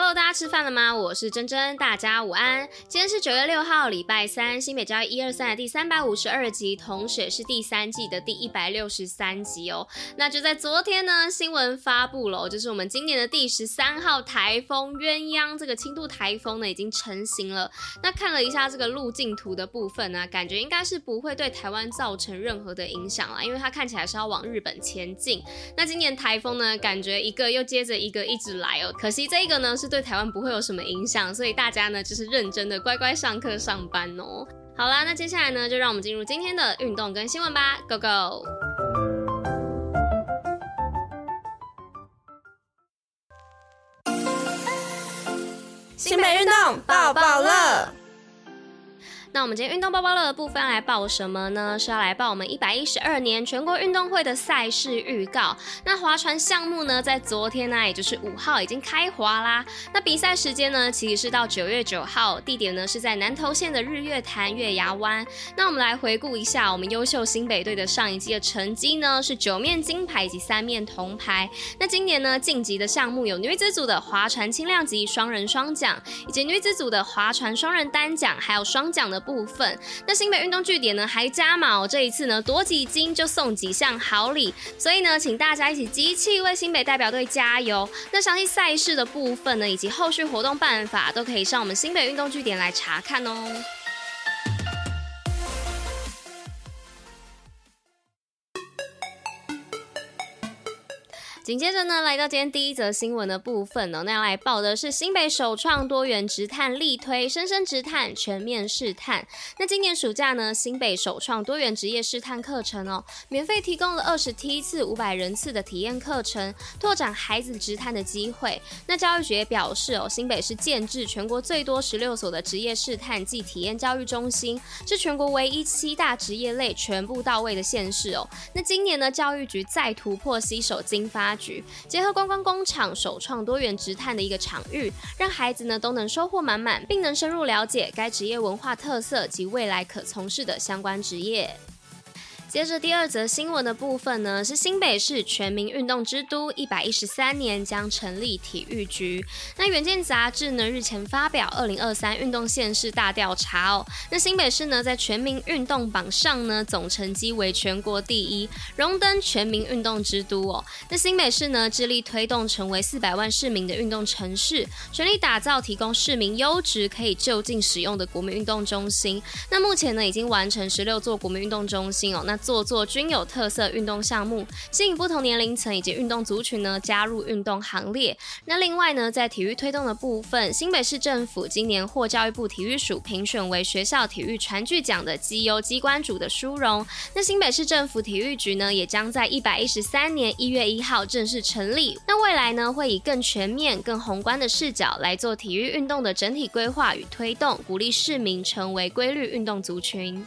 Hello，大家吃饭了吗？我是珍珍，大家午安。今天是九月六号，礼拜三，新北教育一二三的第三百五十二集，同时也是第三季的第一百六十三集哦。那就在昨天呢，新闻发布了，就是我们今年的第十三号台风鸳鸯，这个轻度台风呢已经成型了。那看了一下这个路径图的部分呢，感觉应该是不会对台湾造成任何的影响了，因为它看起来是要往日本前进。那今年台风呢，感觉一个又接着一个一直来哦。可惜这个呢是。对台湾不会有什么影响，所以大家呢就是认真的乖乖上课上班哦。好啦，那接下来呢就让我们进入今天的运动跟新闻吧，Go Go！新北运动爆爆乐。那我们今天运动报报乐的部分来报什么呢？是要来报我们一百一十二年全国运动会的赛事预告。那划船项目呢，在昨天呢，也就是五号已经开划啦。那比赛时间呢，其实是到九月九号，地点呢是在南投县的日月潭月牙湾。那我们来回顾一下我们优秀新北队的上一季的成绩呢，是九面金牌以及三面铜牌。那今年呢，晋级的项目有女子组的划船轻量级双人双桨，以及女子组的划船双人单桨，还有双桨的。部分，那新北运动据点呢还加码哦，这一次呢夺几金就送几项好礼，所以呢请大家一起集气为新北代表队加油。那相信赛事的部分呢以及后续活动办法都可以上我们新北运动据点来查看哦。紧接着呢，来到今天第一则新闻的部分呢，那要来报的是新北首创多元职探力推，深深职探全面试探。那今年暑假呢，新北首创多元职业试探课程哦，免费提供了二十梯次、五百人次的体验课程，拓展孩子职探的机会。那教育局也表示哦，新北是建置全国最多十六所的职业试探暨体验教育中心，是全国唯一七大职业类全部到位的县市哦。那今年呢，教育局再突破携手经发结合观光工厂，首创多元职探的一个场域，让孩子呢都能收获满满，并能深入了解该职业文化特色及未来可从事的相关职业。接着第二则新闻的部分呢，是新北市全民运动之都，一百一十三年将成立体育局。那远见杂志呢日前发表二零二三运动县市大调查哦，那新北市呢在全民运动榜上呢总成绩为全国第一，荣登全民运动之都哦。那新北市呢致力推动成为四百万市民的运动城市，全力打造提供市民优质可以就近使用的国民运动中心。那目前呢已经完成十六座国民运动中心哦，那做做均有特色运动项目，吸引不同年龄层以及运动族群呢加入运动行列。那另外呢，在体育推动的部分，新北市政府今年获教育部体育署评选为学校体育传具奖的绩优机关组的殊荣。那新北市政府体育局呢，也将在一百一十三年一月一号正式成立。那未来呢，会以更全面、更宏观的视角来做体育运动的整体规划与推动，鼓励市民成为规律运动族群。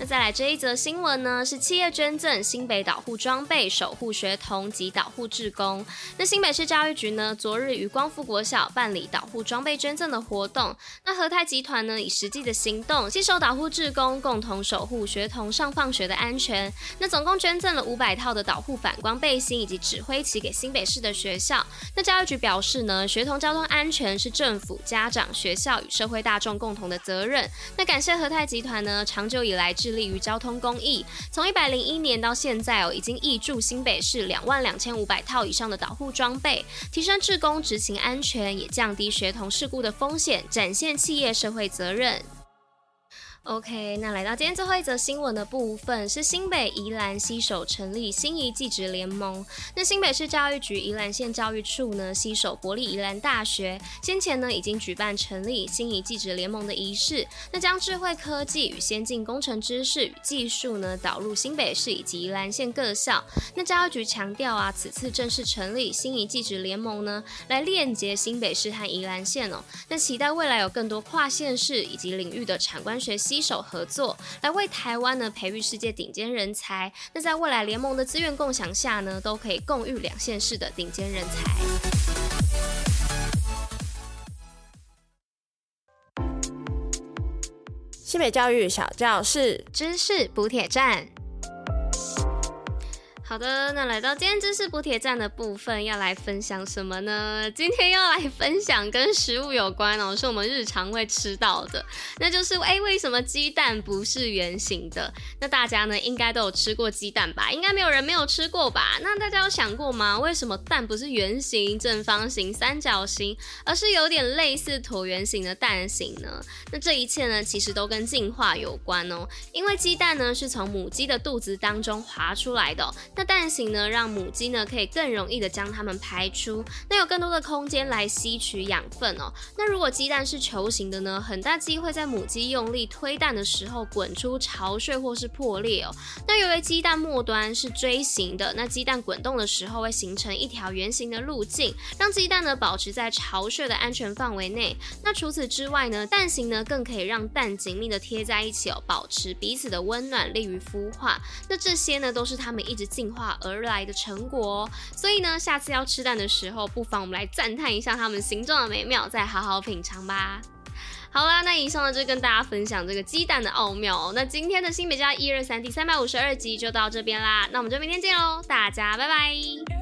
那再来这一则新闻呢，是企业捐赠新北导护装备，守护学童及导护志工。那新北市教育局呢，昨日于光复国小办理导护装备捐赠的活动。那和泰集团呢，以实际的行动，携手导护志工，共同守护学童上放学的安全。那总共捐赠了五百套的导护反光背心以及指挥旗给新北市的学校。那教育局表示呢，学童交通安全是政府、家长、学校与社会大众共同的责任。那感谢和泰集团呢，长久以来致力于交通公益，从一百零一年到现在哦，已经挹注新北市两万两千五百套以上的导护装备，提升职工执勤安全，也降低学童事故的风险，展现企业社会责任。OK，那来到今天最后一则新闻的部分是新北宜兰携手成立心仪技职联盟。那新北市教育局宜兰县教育处呢，携手国立宜兰大学，先前呢已经举办成立心仪技职联盟的仪式。那将智慧科技与先进工程知识与技术呢导入新北市以及宜兰县各校。那教育局强调啊，此次正式成立心仪技职联盟呢，来链接新北市和宜兰县哦。那期待未来有更多跨县市以及领域的产官学习。携手合作，来为台湾呢培育世界顶尖人才。那在未来联盟的资源共享下呢，都可以共育两县市的顶尖人才。西北教育小教室知识补铁站。好的，那来到今天知识补铁站的部分，要来分享什么呢？今天要来分享跟食物有关哦，是我们日常会吃到的，那就是哎，为什么鸡蛋不是圆形的？那大家呢应该都有吃过鸡蛋吧？应该没有人没有吃过吧？那大家有想过吗？为什么蛋不是圆形、正方形、三角形，而是有点类似椭圆形的蛋形呢？那这一切呢，其实都跟进化有关哦，因为鸡蛋呢是从母鸡的肚子当中滑出来的。那蛋形呢，让母鸡呢可以更容易的将它们排出，那有更多的空间来吸取养分哦。那如果鸡蛋是球形的呢，很大机会在母鸡用力推蛋的时候滚出巢穴或是破裂哦。那由于鸡蛋末端是锥形的，那鸡蛋滚动的时候会形成一条圆形的路径，让鸡蛋呢保持在巢穴的安全范围内。那除此之外呢，蛋形呢更可以让蛋紧密的贴在一起哦，保持彼此的温暖，利于孵化。那这些呢都是它们一直进化而来的成果，所以呢，下次要吃蛋的时候，不妨我们来赞叹一下它们形状的美妙，再好好品尝吧。好啦，那以上呢就跟大家分享这个鸡蛋的奥妙。那今天的新美家一二三第三百五十二集就到这边啦，那我们就明天见喽，大家拜拜。